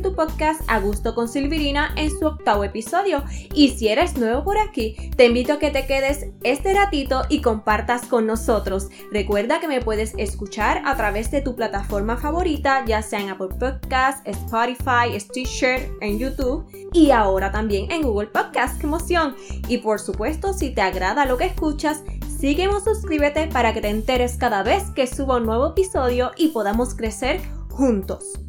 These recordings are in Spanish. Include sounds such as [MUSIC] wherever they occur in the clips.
tu podcast A Gusto con Silvirina en su octavo episodio. Y si eres nuevo por aquí, te invito a que te quedes este ratito y compartas con nosotros. Recuerda que me puedes escuchar a través de tu plataforma favorita, ya sea en Apple Podcasts, Spotify, Stitcher, en YouTube y ahora también en Google Podcast. ¡Qué emoción! Y por supuesto, si te agrada lo que escuchas, sígueme o suscríbete para que te enteres cada vez que subo un nuevo episodio y podamos crecer juntos.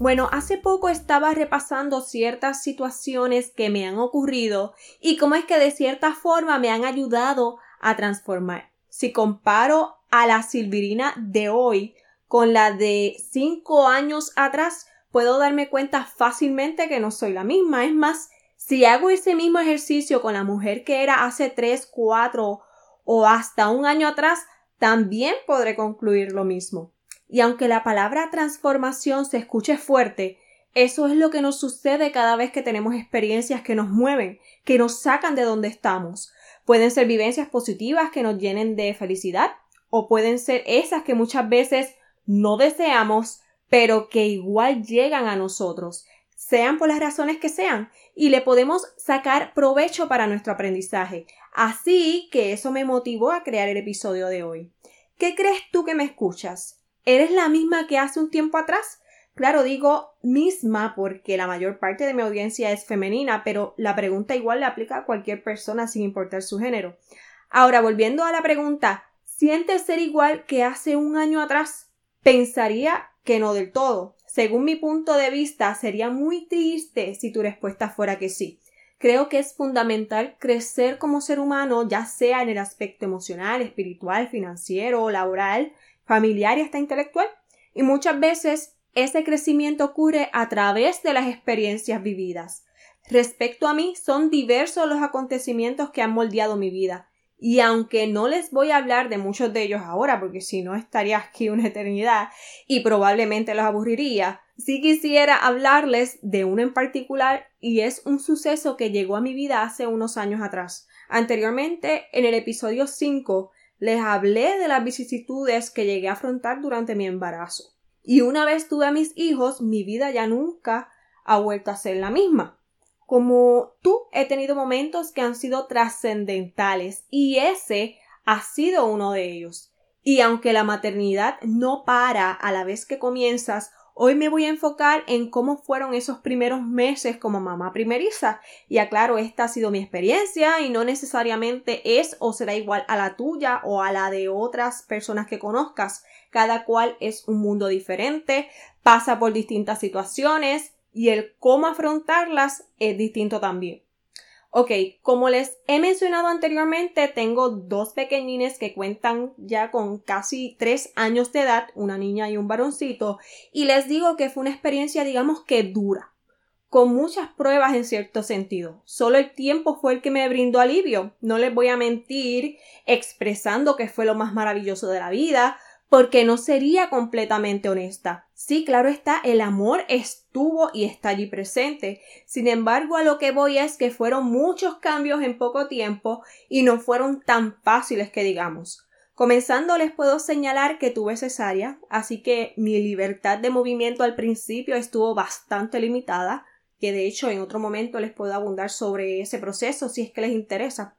Bueno, hace poco estaba repasando ciertas situaciones que me han ocurrido y cómo es que de cierta forma me han ayudado a transformar. Si comparo a la Silvirina de hoy con la de cinco años atrás, puedo darme cuenta fácilmente que no soy la misma. Es más, si hago ese mismo ejercicio con la mujer que era hace tres, cuatro o hasta un año atrás, también podré concluir lo mismo. Y aunque la palabra transformación se escuche fuerte, eso es lo que nos sucede cada vez que tenemos experiencias que nos mueven, que nos sacan de donde estamos. Pueden ser vivencias positivas que nos llenen de felicidad, o pueden ser esas que muchas veces no deseamos, pero que igual llegan a nosotros, sean por las razones que sean, y le podemos sacar provecho para nuestro aprendizaje. Así que eso me motivó a crear el episodio de hoy. ¿Qué crees tú que me escuchas? ¿Eres la misma que hace un tiempo atrás? Claro, digo misma porque la mayor parte de mi audiencia es femenina, pero la pregunta igual le aplica a cualquier persona sin importar su género. Ahora, volviendo a la pregunta, ¿sientes ser igual que hace un año atrás? Pensaría que no del todo. Según mi punto de vista, sería muy triste si tu respuesta fuera que sí. Creo que es fundamental crecer como ser humano, ya sea en el aspecto emocional, espiritual, financiero, laboral, familiar y hasta intelectual. Y muchas veces ese crecimiento ocurre a través de las experiencias vividas. Respecto a mí, son diversos los acontecimientos que han moldeado mi vida. Y aunque no les voy a hablar de muchos de ellos ahora, porque si no estaría aquí una eternidad y probablemente los aburriría, sí quisiera hablarles de uno en particular y es un suceso que llegó a mi vida hace unos años atrás. Anteriormente, en el episodio 5, les hablé de las vicisitudes que llegué a afrontar durante mi embarazo. Y una vez tuve a mis hijos, mi vida ya nunca ha vuelto a ser la misma. Como tú, he tenido momentos que han sido trascendentales y ese ha sido uno de ellos. Y aunque la maternidad no para a la vez que comienzas, Hoy me voy a enfocar en cómo fueron esos primeros meses como mamá primeriza. Y aclaro, esta ha sido mi experiencia y no necesariamente es o será igual a la tuya o a la de otras personas que conozcas. Cada cual es un mundo diferente, pasa por distintas situaciones y el cómo afrontarlas es distinto también. Ok, como les he mencionado anteriormente, tengo dos pequeñines que cuentan ya con casi tres años de edad, una niña y un varoncito, y les digo que fue una experiencia, digamos que dura, con muchas pruebas en cierto sentido. Solo el tiempo fue el que me brindó alivio. No les voy a mentir expresando que fue lo más maravilloso de la vida, porque no sería completamente honesta. Sí, claro está, el amor estuvo y está allí presente. Sin embargo, a lo que voy es que fueron muchos cambios en poco tiempo y no fueron tan fáciles que digamos. Comenzando les puedo señalar que tuve cesárea, así que mi libertad de movimiento al principio estuvo bastante limitada, que de hecho en otro momento les puedo abundar sobre ese proceso si es que les interesa.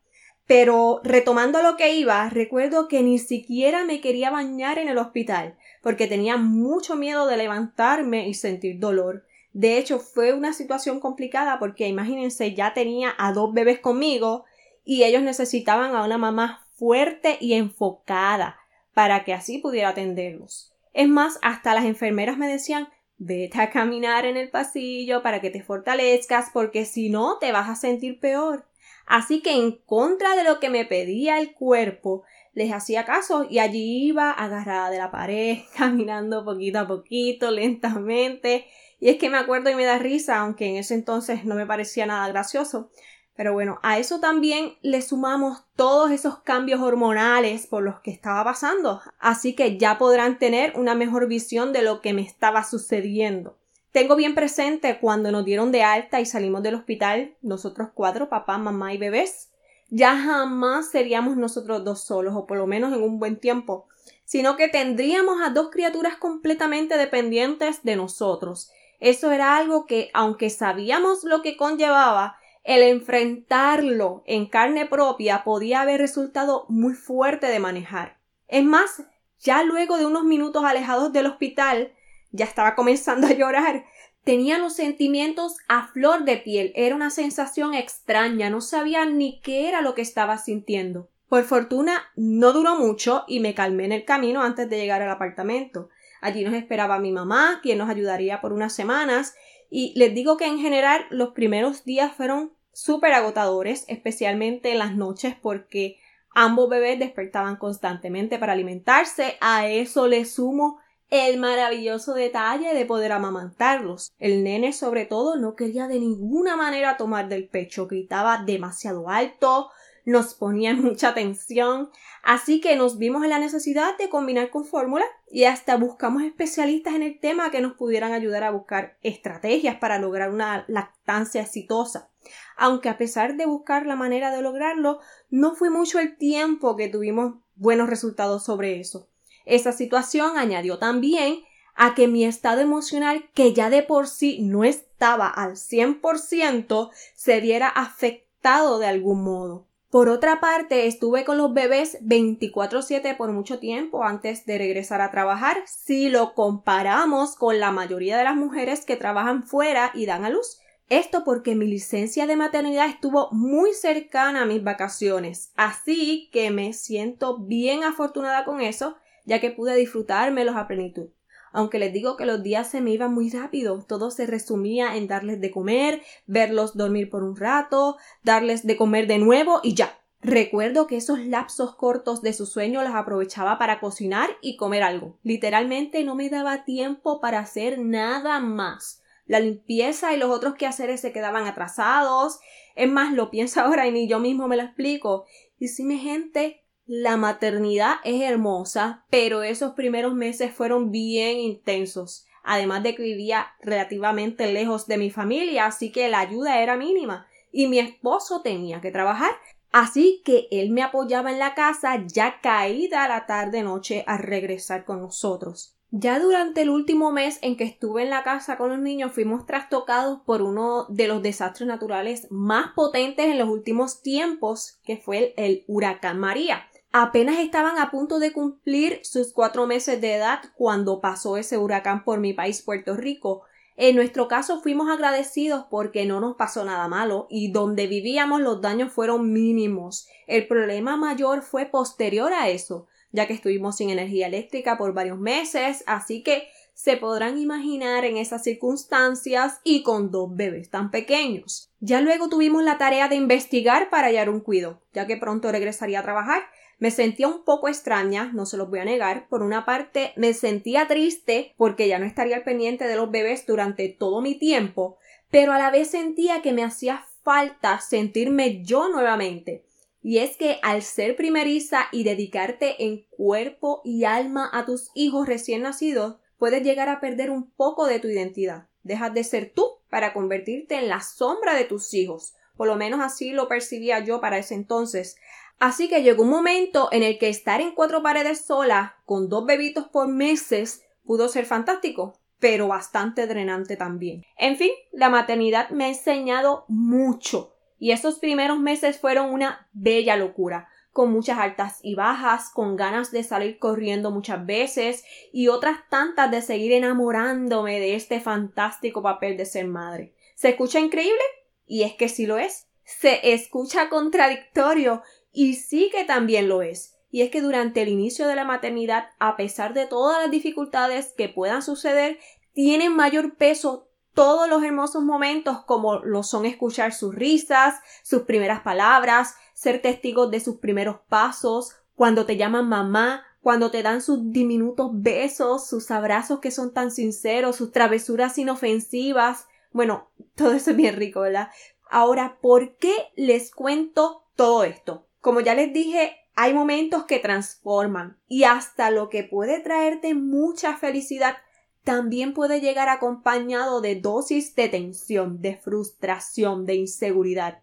Pero retomando lo que iba, recuerdo que ni siquiera me quería bañar en el hospital, porque tenía mucho miedo de levantarme y sentir dolor. De hecho, fue una situación complicada porque imagínense, ya tenía a dos bebés conmigo y ellos necesitaban a una mamá fuerte y enfocada para que así pudiera atenderlos. Es más, hasta las enfermeras me decían vete a caminar en el pasillo para que te fortalezcas porque si no te vas a sentir peor. Así que en contra de lo que me pedía el cuerpo, les hacía caso y allí iba agarrada de la pared, [LAUGHS] caminando poquito a poquito, lentamente. Y es que me acuerdo y me da risa, aunque en ese entonces no me parecía nada gracioso. Pero bueno, a eso también le sumamos todos esos cambios hormonales por los que estaba pasando. Así que ya podrán tener una mejor visión de lo que me estaba sucediendo. Tengo bien presente cuando nos dieron de alta y salimos del hospital, nosotros cuatro, papá, mamá y bebés. Ya jamás seríamos nosotros dos solos, o por lo menos en un buen tiempo, sino que tendríamos a dos criaturas completamente dependientes de nosotros. Eso era algo que, aunque sabíamos lo que conllevaba, el enfrentarlo en carne propia podía haber resultado muy fuerte de manejar. Es más, ya luego de unos minutos alejados del hospital, ya estaba comenzando a llorar. Tenía los sentimientos a flor de piel. Era una sensación extraña. No sabía ni qué era lo que estaba sintiendo. Por fortuna no duró mucho y me calmé en el camino antes de llegar al apartamento. Allí nos esperaba mi mamá, quien nos ayudaría por unas semanas, y les digo que en general los primeros días fueron súper agotadores, especialmente en las noches porque ambos bebés despertaban constantemente para alimentarse. A eso le sumo el maravilloso detalle de poder amamantarlos. El nene sobre todo no quería de ninguna manera tomar del pecho, gritaba demasiado alto, nos ponía [LAUGHS] mucha tensión, así que nos vimos en la necesidad de combinar con fórmula y hasta buscamos especialistas en el tema que nos pudieran ayudar a buscar estrategias para lograr una lactancia exitosa. Aunque a pesar de buscar la manera de lograrlo, no fue mucho el tiempo que tuvimos buenos resultados sobre eso. Esa situación añadió también a que mi estado emocional, que ya de por sí no estaba al 100%, se viera afectado de algún modo. Por otra parte, estuve con los bebés 24/7 por mucho tiempo antes de regresar a trabajar, si lo comparamos con la mayoría de las mujeres que trabajan fuera y dan a luz. Esto porque mi licencia de maternidad estuvo muy cercana a mis vacaciones, así que me siento bien afortunada con eso, ya que pude disfrutármelos a plenitud aunque les digo que los días se me iban muy rápido, todo se resumía en darles de comer, verlos dormir por un rato, darles de comer de nuevo y ya. Recuerdo que esos lapsos cortos de su sueño los aprovechaba para cocinar y comer algo. Literalmente no me daba tiempo para hacer nada más. La limpieza y los otros quehaceres se quedaban atrasados. Es más, lo pienso [LAUGHS] ahora y ni yo mismo me lo explico. Y si mi gente, la maternidad es hermosa, pero esos primeros meses fueron bien intensos. Además de que vivía relativamente lejos de mi familia, así que la ayuda era mínima. Y mi esposo tenía que trabajar, así que él me apoyaba en la casa ya caída la tarde noche a regresar con nosotros. Ya durante el último mes en que estuve en la casa con los niños fuimos trastocados por uno de los desastres naturales más potentes en los últimos tiempos, que fue el, el huracán María apenas estaban a punto de cumplir sus cuatro meses de edad cuando pasó ese huracán por mi país, Puerto Rico. En nuestro caso fuimos agradecidos porque no nos pasó nada malo y donde vivíamos los daños fueron mínimos. El problema mayor fue posterior a eso, ya que estuvimos sin energía eléctrica por varios meses, así que se podrán imaginar en esas circunstancias y con dos bebés tan pequeños. Ya luego tuvimos la tarea de investigar para hallar un cuido, ya que pronto regresaría a trabajar me sentía un poco extraña, no se los voy a negar. Por una parte, me sentía triste porque ya no estaría al pendiente de los bebés durante todo mi tiempo, pero a la vez sentía que me hacía falta sentirme yo nuevamente. Y es que al ser primeriza y dedicarte en cuerpo y alma a tus hijos recién nacidos, puedes llegar a perder un poco de tu identidad. Dejas de ser tú para convertirte en la sombra de tus hijos. Por lo menos así lo percibía yo para ese entonces. Así que llegó un momento en el que estar en cuatro paredes sola, con dos bebitos por meses, pudo ser fantástico, pero bastante drenante también. En fin, la maternidad me ha enseñado mucho, y esos primeros meses fueron una bella locura, con muchas altas y bajas, con ganas de salir corriendo muchas veces y otras tantas de seguir enamorándome de este fantástico papel de ser madre. ¿Se escucha increíble? Y es que sí lo es. Se escucha contradictorio y sí que también lo es. Y es que durante el inicio de la maternidad, a pesar de todas las dificultades que puedan suceder, tienen mayor peso todos los hermosos momentos como lo son escuchar sus risas, sus primeras palabras, ser testigos de sus primeros pasos, cuando te llaman mamá, cuando te dan sus diminutos besos, sus abrazos que son tan sinceros, sus travesuras inofensivas. Bueno, [LAUGHS] todo eso es bien rico, ¿verdad? Ahora, ¿por qué les cuento todo esto? Como ya les dije, hay momentos que transforman y hasta lo que puede traerte mucha felicidad también puede llegar acompañado de dosis de tensión, de frustración, de inseguridad.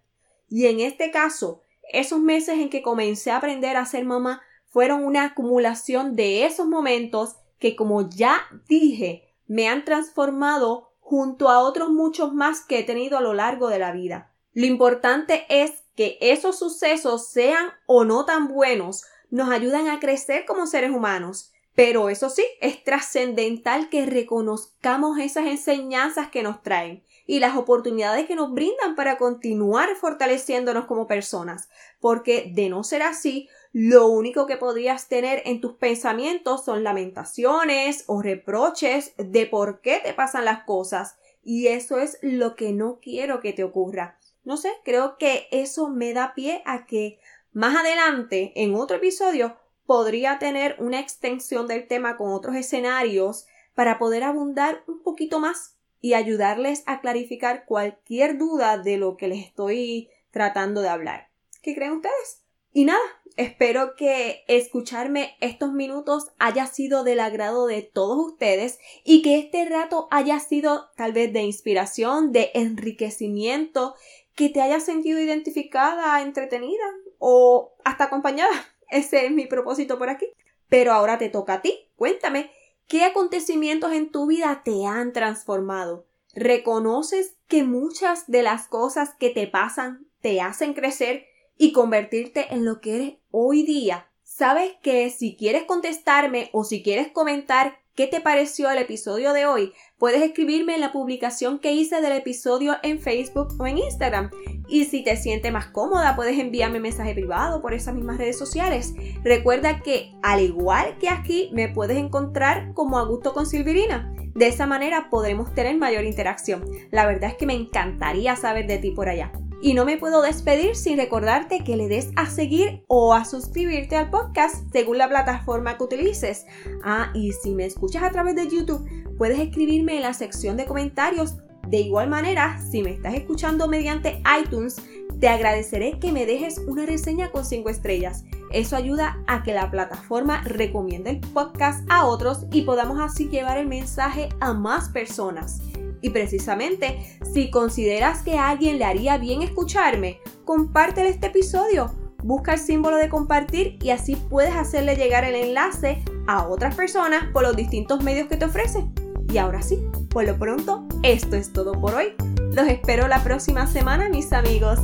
Y en este caso, esos meses en que comencé a aprender a ser mamá fueron una acumulación de esos momentos que, como ya dije, me han transformado junto a otros muchos más que he tenido a lo largo de la vida. Lo importante es que esos sucesos sean o no tan buenos, nos ayudan a crecer como seres humanos. Pero eso sí, es trascendental que reconozcamos esas enseñanzas que nos traen y las oportunidades que nos brindan para continuar fortaleciéndonos como personas, porque de no ser así, lo único que podrías tener en tus pensamientos son lamentaciones o reproches de por qué te pasan las cosas. Y eso es lo que no quiero que te ocurra. No sé, creo que eso me da pie a que más adelante, en otro episodio, podría tener una extensión del tema con otros escenarios para poder abundar un poquito más y ayudarles a clarificar cualquier duda de lo que les estoy tratando de hablar. ¿Qué creen ustedes? Y nada, espero que escucharme estos minutos haya sido del agrado de todos ustedes y que este rato haya sido tal vez de inspiración, de enriquecimiento, que te haya sentido identificada, entretenida o hasta acompañada. [LAUGHS] Ese es mi propósito por aquí. Pero ahora te toca a ti. Cuéntame, ¿qué acontecimientos en tu vida te han transformado? ¿Reconoces que muchas de las cosas que te pasan te hacen crecer y convertirte en lo que eres hoy día. Sabes que si quieres contestarme o si quieres comentar qué te pareció el episodio de hoy, puedes escribirme en la publicación que hice del episodio en Facebook o en Instagram. Y si te sientes más cómoda, puedes enviarme mensaje privado por esas mismas redes sociales. Recuerda que, al igual que aquí, me puedes encontrar como Augusto con Silvirina. De esa manera podremos tener mayor interacción. La verdad es que me encantaría saber de ti por allá. Y no me puedo despedir sin recordarte que le des a seguir o a suscribirte al podcast según la plataforma que utilices. Ah, y si me escuchas a través de YouTube, puedes escribirme en la sección de comentarios. De igual manera, si me estás escuchando mediante iTunes, te agradeceré que me dejes una reseña con 5 estrellas. Eso ayuda a que la plataforma recomiende el podcast a otros y podamos así llevar el mensaje a más personas. Y precisamente, si consideras que a alguien le haría bien escucharme, compártele este episodio. Busca el símbolo de compartir y así puedes hacerle llegar el enlace a otras personas por los distintos medios que te ofrece. Y ahora sí, por lo pronto, esto es todo por hoy. Los espero la próxima semana, mis amigos.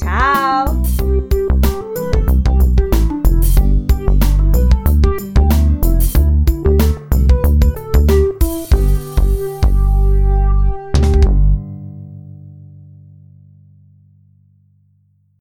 ¡Chao!